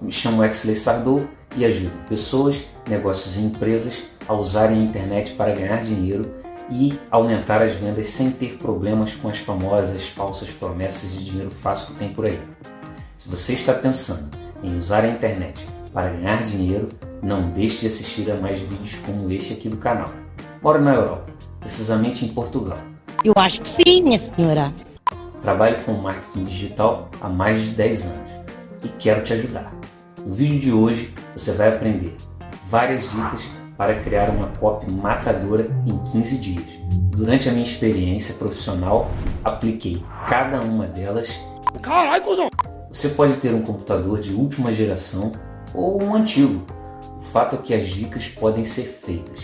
Me chamo Exley Sardou e ajudo pessoas, negócios e empresas a usarem a internet para ganhar dinheiro e aumentar as vendas sem ter problemas com as famosas falsas promessas de dinheiro fácil que tem por aí. Se você está pensando em usar a internet para ganhar dinheiro, não deixe de assistir a mais vídeos como este aqui do canal. Moro na Europa, precisamente em Portugal. Eu acho que sim, minha senhora. Trabalho com marketing digital há mais de 10 anos e quero te ajudar. No vídeo de hoje você vai aprender várias dicas para criar uma copy matadora em 15 dias. Durante a minha experiência profissional, apliquei cada uma delas. Caralho, cuzão! Você pode ter um computador de última geração ou um antigo. O fato é que as dicas podem ser feitas.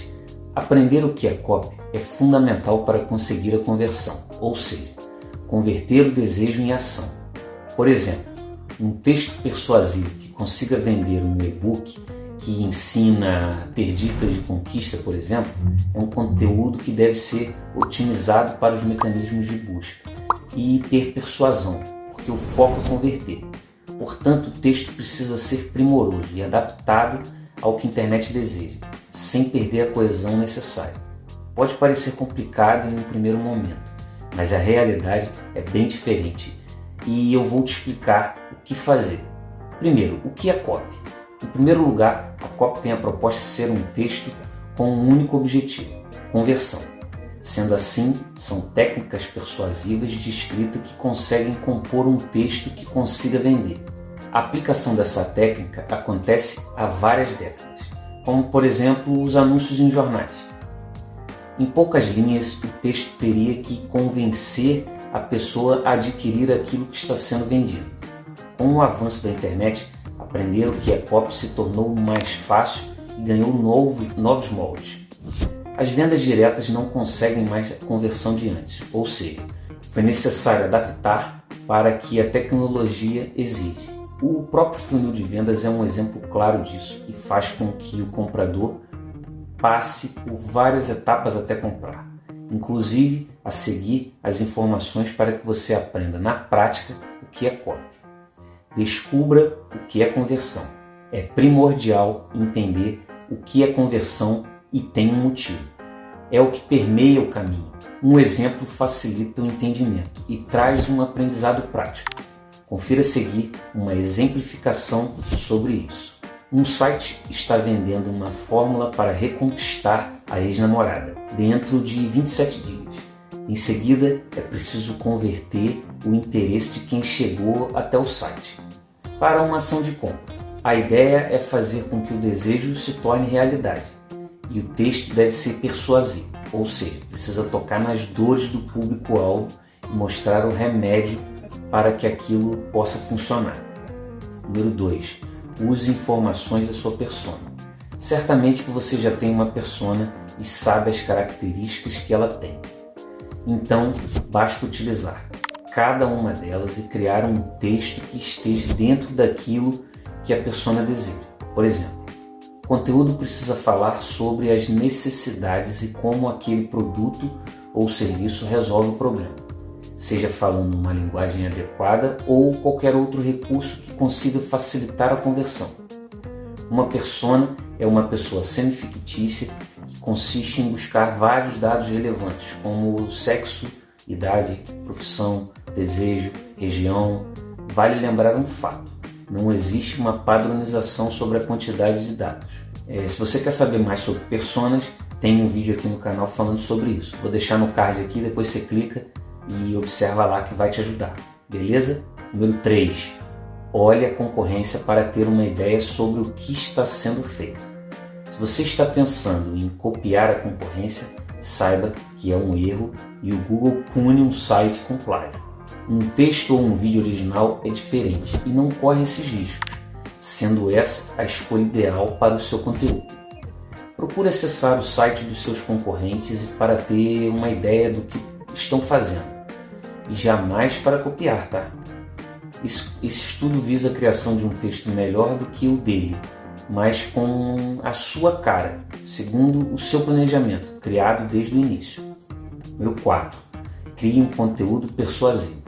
Aprender o que é copy é fundamental para conseguir a conversão, ou seja, converter o desejo em ação. Por exemplo, um texto persuasivo consiga vender um e-book que ensina ter dicas de conquista, por exemplo, é um conteúdo que deve ser otimizado para os mecanismos de busca e ter persuasão, porque o foco é converter. Portanto, o texto precisa ser primoroso e adaptado ao que a internet deseja, sem perder a coesão necessária. Pode parecer complicado em um primeiro momento, mas a realidade é bem diferente e eu vou te explicar o que fazer. Primeiro, o que é copy? Em primeiro lugar, a copy tem a proposta de ser um texto com um único objetivo: conversão. Sendo assim, são técnicas persuasivas de escrita que conseguem compor um texto que consiga vender. A aplicação dessa técnica acontece há várias décadas, como por exemplo os anúncios em jornais. Em poucas linhas, o texto teria que convencer a pessoa a adquirir aquilo que está sendo vendido. Com o avanço da internet, Aprender o que é pop se tornou mais fácil e ganhou novo, novos moldes. As vendas diretas não conseguem mais a conversão de antes, ou seja, foi necessário adaptar para que a tecnologia exige. O próprio funil de vendas é um exemplo claro disso e faz com que o comprador passe por várias etapas até comprar, inclusive a seguir as informações para que você aprenda na prática o que é copy. Descubra o que é conversão. É primordial entender o que é conversão e tem um motivo. É o que permeia o caminho. Um exemplo facilita o entendimento e traz um aprendizado prático. Confira a seguir uma exemplificação sobre isso. Um site está vendendo uma fórmula para reconquistar a ex-namorada dentro de 27 dias. Em seguida, é preciso converter o interesse de quem chegou até o site para uma ação de compra. A ideia é fazer com que o desejo se torne realidade e o texto deve ser persuasivo, ou seja, precisa tocar nas dores do público-alvo e mostrar o remédio para que aquilo possa funcionar. Número 2. Use informações da sua persona. Certamente que você já tem uma persona e sabe as características que ela tem. Então, basta utilizar cada uma delas e criar um texto que esteja dentro daquilo que a persona deseja. Por exemplo, o conteúdo precisa falar sobre as necessidades e como aquele produto ou serviço resolve o problema, seja falando uma linguagem adequada ou qualquer outro recurso que consiga facilitar a conversão. Uma persona é uma pessoa semi-fictícia que consiste em buscar vários dados relevantes, como sexo, idade, profissão, desejo, região. Vale lembrar um fato: não existe uma padronização sobre a quantidade de dados. É, se você quer saber mais sobre personas, tem um vídeo aqui no canal falando sobre isso. Vou deixar no card aqui, depois você clica e observa lá que vai te ajudar. Beleza? Número 3. Olhe a concorrência para ter uma ideia sobre o que está sendo feito. Se você está pensando em copiar a concorrência, saiba que é um erro e o Google pune um site com plágio. Um texto ou um vídeo original é diferente e não corre esses riscos, sendo essa a escolha ideal para o seu conteúdo. Procure acessar o site dos seus concorrentes para ter uma ideia do que estão fazendo e jamais para copiar, tá? Esse, estudo visa a criação de um texto melhor do que o dele, mas com a sua cara, segundo o seu planejamento, criado desde o início. Número 4. Crie um conteúdo persuasivo.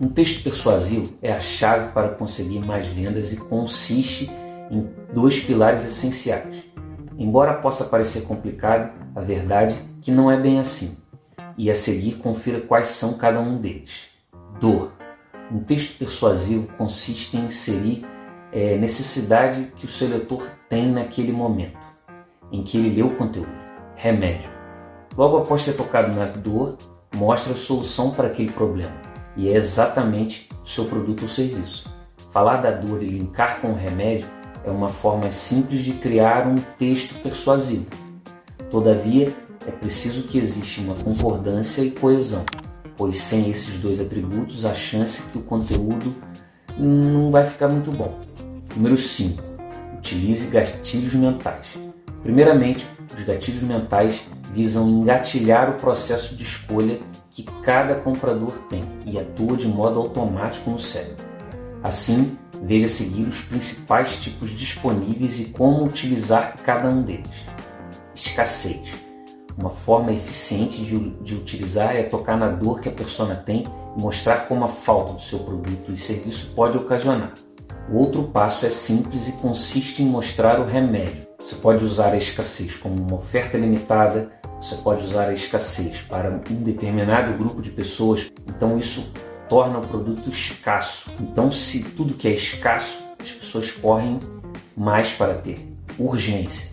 Um texto persuasivo é a chave para conseguir mais vendas e consiste em dois pilares essenciais. Embora possa parecer complicado, a verdade é que não é bem assim. E a seguir confira quais são cada um deles. Dor. Um texto persuasivo consiste em inserir é, necessidade que o seu leitor tem naquele momento em que ele lê o conteúdo. Remédio. Logo após ter tocado na dor, mostra a solução para aquele problema. E é exatamente seu produto ou serviço. Falar da dor e linkar com o remédio é uma forma simples de criar um texto persuasivo. Todavia, é preciso que exista uma concordância e coesão, pois sem esses dois atributos, a chance que o conteúdo não vai ficar muito bom. Número 5. Utilize gatilhos mentais. Primeiramente, os gatilhos mentais visam engatilhar o processo de escolha que cada comprador tem e atua de modo automático no cérebro. Assim, veja seguir os principais tipos disponíveis e como utilizar cada um deles. Escassez. Uma forma eficiente de, de utilizar é tocar na dor que a persona tem e mostrar como a falta do seu produto e serviço pode ocasionar. O outro passo é simples e consiste em mostrar o remédio você pode usar a escassez como uma oferta limitada, você pode usar a escassez para um determinado grupo de pessoas, então isso torna o produto escasso. Então, se tudo que é escasso, as pessoas correm mais para ter. Urgência.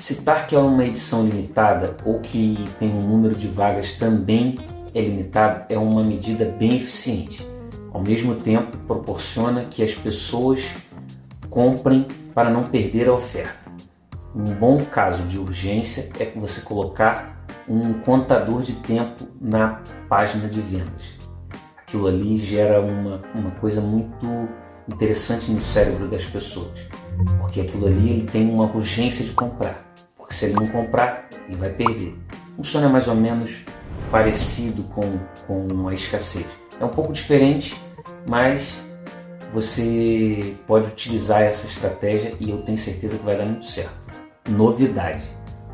Citar que é uma edição limitada ou que tem um número de vagas também é limitado é uma medida bem eficiente. Ao mesmo tempo, proporciona que as pessoas comprem para não perder a oferta. Um bom caso de urgência é você colocar um contador de tempo na página de vendas. Aquilo ali gera uma, uma coisa muito interessante no cérebro das pessoas, porque aquilo ali ele tem uma urgência de comprar, porque se ele não comprar, ele vai perder. Funciona mais ou menos parecido com, com a escassez. É um pouco diferente, mas você pode utilizar essa estratégia e eu tenho certeza que vai dar muito certo novidade.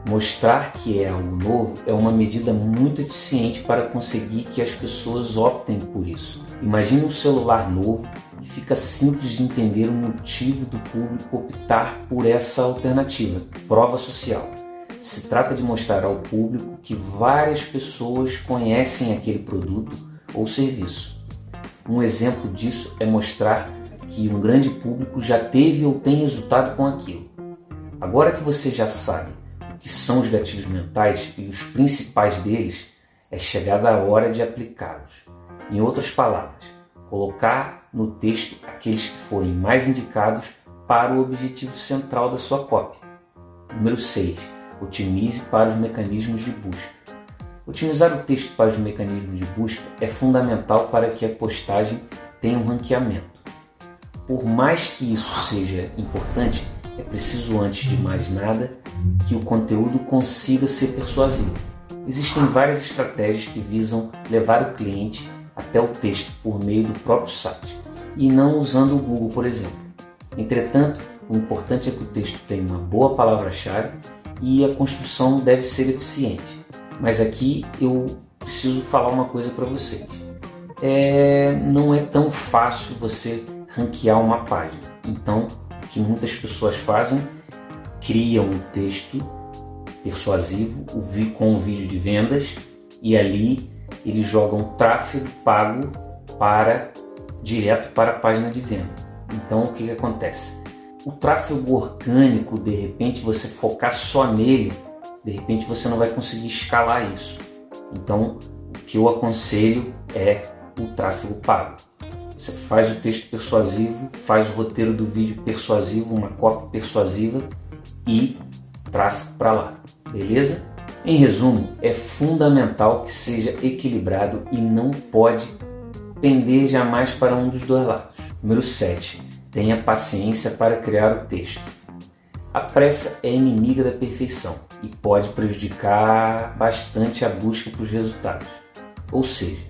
Mostrar que é algo novo é uma medida muito eficiente para conseguir que as pessoas optem por isso. Imagine um celular novo e fica simples de entender o motivo do público optar por essa alternativa. Prova social. Se trata de mostrar ao público que várias pessoas conhecem aquele produto ou serviço. Um exemplo disso é mostrar que um grande público já teve ou tem resultado com aquilo. Agora que você já sabe o que são os gatilhos mentais e os principais deles, é chegada a hora de aplicá-los. Em outras palavras, colocar no texto aqueles que forem mais indicados para o objetivo central da sua cópia. Número 6. Otimize para os mecanismos de busca. Otimizar o texto para os mecanismos de busca é fundamental para que a postagem tenha um ranqueamento. Por mais que isso seja importante, é preciso, antes de mais nada, que o conteúdo consiga ser persuasivo. Existem várias estratégias que visam levar o cliente até o texto por meio do próprio site e não usando o Google, por exemplo. Entretanto, o importante é que o texto tenha uma boa palavra-chave e a construção deve ser eficiente. Mas aqui eu preciso falar uma coisa para vocês. É, não é tão fácil você ranquear uma página. Então, que muitas pessoas fazem, criam um texto persuasivo com um vídeo de vendas e ali eles jogam tráfego pago para direto para a página de venda. Então o que, que acontece? O tráfego orgânico, de repente você focar só nele, de repente você não vai conseguir escalar isso. Então o que eu aconselho é o tráfego pago. Você faz o texto persuasivo, faz o roteiro do vídeo persuasivo, uma cópia persuasiva e tráfego para lá, beleza? Em resumo, é fundamental que seja equilibrado e não pode pender jamais para um dos dois lados. Número 7. Tenha paciência para criar o texto. A pressa é inimiga da perfeição e pode prejudicar bastante a busca por resultados. Ou seja,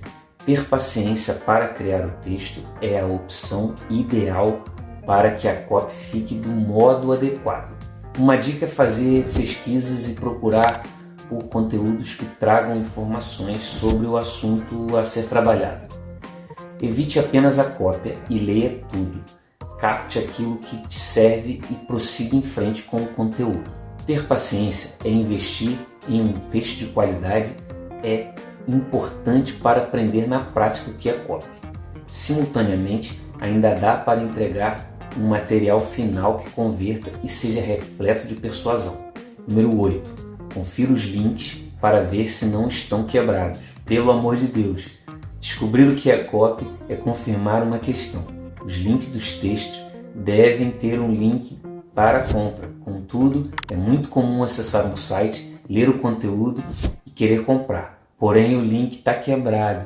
ter paciência para criar o texto é a opção ideal para que a copy fique do modo adequado. Uma dica é fazer pesquisas e procurar por conteúdos que tragam informações sobre o assunto a ser trabalhado. Evite apenas a cópia e leia tudo. Capte aquilo que te serve e prossiga em frente com o conteúdo. Ter paciência é investir em um texto de qualidade é importante para aprender na prática o que é cópia. Simultaneamente, ainda dá para entregar um material final que converta e seja repleto de persuasão. Número 8. Confira os links para ver se não estão quebrados. Pelo amor de Deus, descobrir o que é copy é confirmar uma questão. Os links dos textos devem ter um link para a compra. Contudo, é muito comum acessar um site, ler o conteúdo e querer comprar. Porém, o link está quebrado.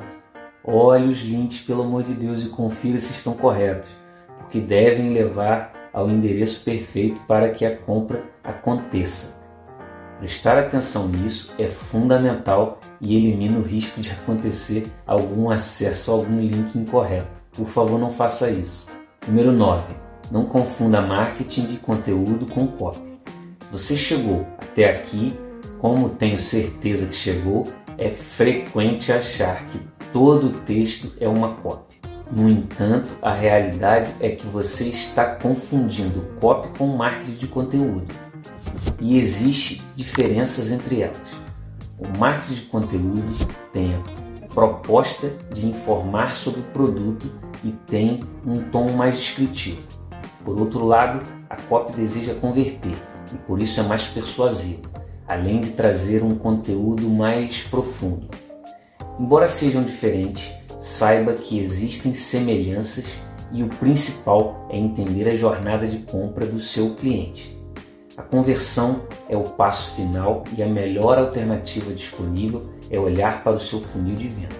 Olhe os links, pelo amor de Deus, e confira se estão corretos que devem levar ao endereço perfeito para que a compra aconteça. Prestar atenção nisso é fundamental e elimina o risco de acontecer algum acesso a algum link incorreto. Por favor, não faça isso. Número 9. Não confunda marketing de conteúdo com copy. Você chegou até aqui, como tenho certeza que chegou, é frequente achar que todo texto é uma copy. No entanto, a realidade é que você está confundindo copy com marketing de conteúdo. E existe diferenças entre elas. O marketing de conteúdo tem a proposta de informar sobre o produto e tem um tom mais descritivo. Por outro lado, a copy deseja converter e por isso é mais persuasivo, além de trazer um conteúdo mais profundo. Embora sejam diferentes, saiba que existem semelhanças e o principal é entender a jornada de compra do seu cliente. A conversão é o passo final e a melhor alternativa disponível é olhar para o seu funil de vendas.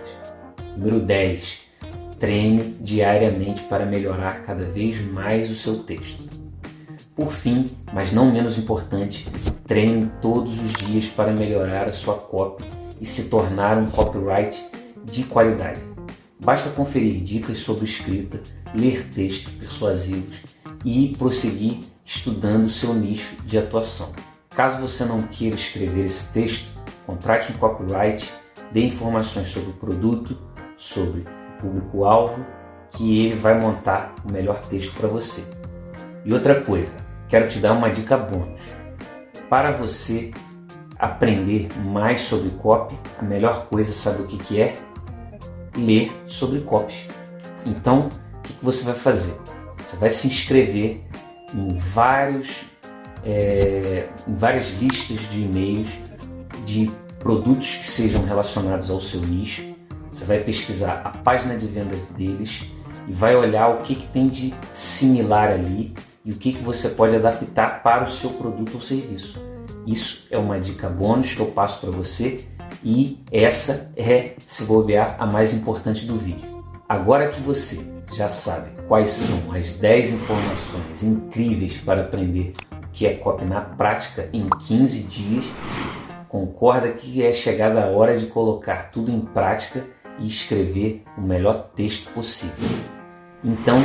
Número 10. Treine diariamente para melhorar cada vez mais o seu texto. Por fim, mas não menos importante, treine todos os dias para melhorar a sua copy e se tornar um copyright de qualidade. Basta conferir dicas sobre escrita, ler textos persuasivos e prosseguir estudando o seu nicho de atuação. Caso você não queira escrever esse texto, contrate um copyright, dê informações sobre o produto, sobre o público-alvo, que ele vai montar o melhor texto para você. E outra coisa, quero te dar uma dica bônus. Para você aprender mais sobre copy, a melhor coisa, sabe o que, que é? ler sobre copy. Então, o que você vai fazer? Você vai se inscrever em, vários, é, em várias listas de e-mails de produtos que sejam relacionados ao seu nicho. Você vai pesquisar a página de venda deles e vai olhar o que, que tem de similar ali e o que, que você pode adaptar para o seu produto ou serviço. Isso é uma dica bônus que eu passo para você e essa é, se bobear, a mais importante do vídeo. Agora que você já sabe quais são as 10 informações incríveis para aprender o que é copy na prática em 15 dias, concorda que é chegada a hora de colocar tudo em prática e escrever o melhor texto possível. Então,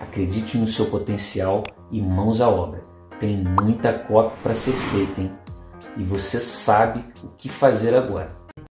acredite no seu potencial e mãos à obra. Tem muita copy para ser feita, hein? e você sabe o que fazer agora.